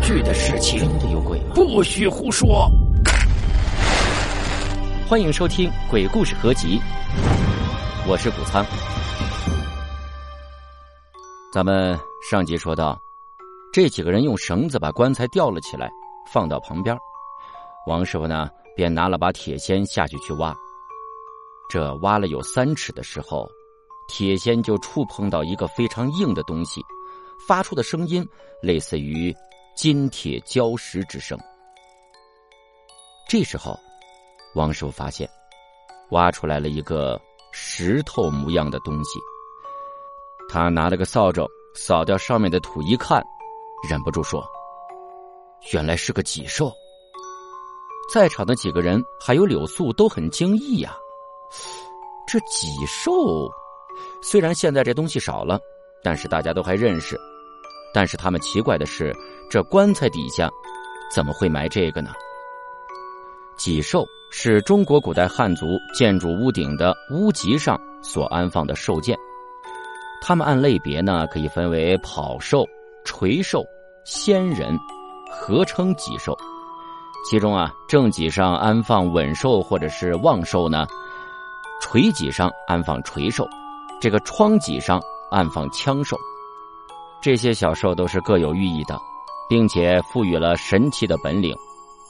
去的事情。真的有鬼吗？不许胡说！欢迎收听《鬼故事合集》，我是谷仓。咱们上集说到，这几个人用绳子把棺材吊了起来，放到旁边。王师傅呢，便拿了把铁锨下去去挖。这挖了有三尺的时候，铁锨就触碰到一个非常硬的东西，发出的声音类似于金铁交石之声。这时候，王师傅发现，挖出来了一个石头模样的东西。他拿了个扫帚扫掉上面的土，一看，忍不住说：“原来是个脊兽。”在场的几个人还有柳素都很惊异呀。这脊兽，虽然现在这东西少了，但是大家都还认识。但是他们奇怪的是，这棺材底下怎么会埋这个呢？脊兽是中国古代汉族建筑屋顶的屋脊上所安放的兽件。它们按类别呢，可以分为跑兽、垂兽、仙人，合称脊兽。其中啊，正脊上安放稳兽或者是旺兽呢，垂脊上安放垂兽，这个窗脊上安放枪兽。这些小兽都是各有寓意的，并且赋予了神奇的本领，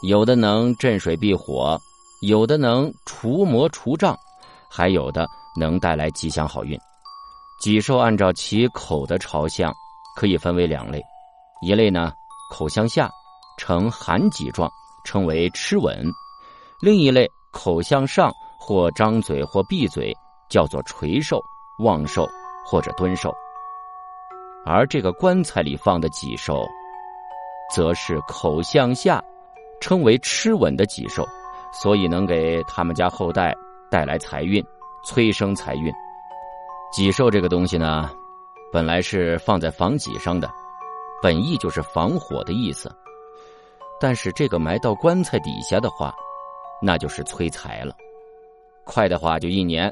有的能镇水避火，有的能除魔除障，还有的能带来吉祥好运。脊兽按照其口的朝向，可以分为两类，一类呢口向下，呈含脊状，称为螭吻；另一类口向上，或张嘴或闭嘴，叫做垂兽、望兽或者蹲兽。而这个棺材里放的脊兽，则是口向下，称为螭吻的脊兽，所以能给他们家后代带来财运，催生财运。脊兽这个东西呢，本来是放在房脊上的，本意就是防火的意思。但是这个埋到棺材底下的话，那就是催财了。快的话就一年，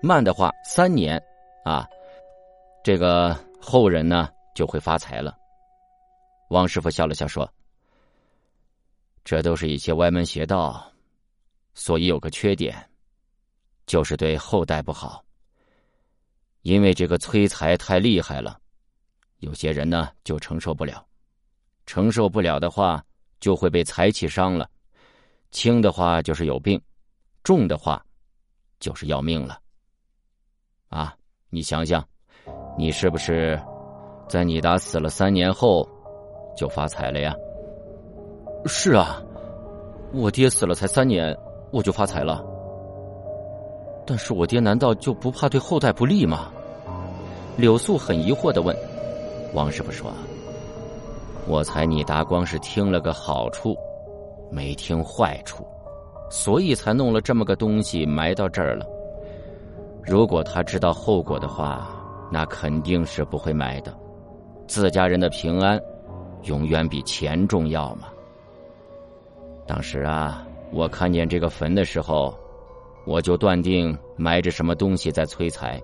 慢的话三年，啊，这个后人呢就会发财了。王师傅笑了笑说：“这都是一些歪门邪道，所以有个缺点，就是对后代不好。”因为这个催财太厉害了，有些人呢就承受不了，承受不了的话就会被财气伤了，轻的话就是有病，重的话就是要命了。啊，你想想，你是不是在你达死了三年后就发财了呀？是啊，我爹死了才三年，我就发财了。但是我爹难道就不怕对后代不利吗？柳素很疑惑的问。王师傅说：“我猜你达光是听了个好处，没听坏处，所以才弄了这么个东西埋到这儿了。如果他知道后果的话，那肯定是不会埋的。自家人的平安，永远比钱重要嘛。当时啊，我看见这个坟的时候。”我就断定埋着什么东西在催财，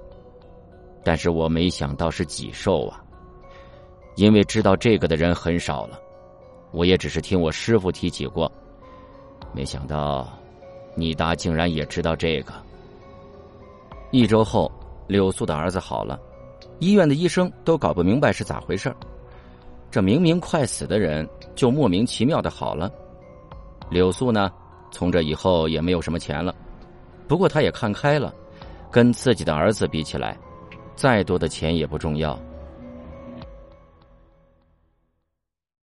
但是我没想到是脊兽啊！因为知道这个的人很少了，我也只是听我师傅提起过，没想到你达竟然也知道这个。一周后，柳素的儿子好了，医院的医生都搞不明白是咋回事这明明快死的人，就莫名其妙的好了。柳素呢，从这以后也没有什么钱了。不过他也看开了，跟自己的儿子比起来，再多的钱也不重要。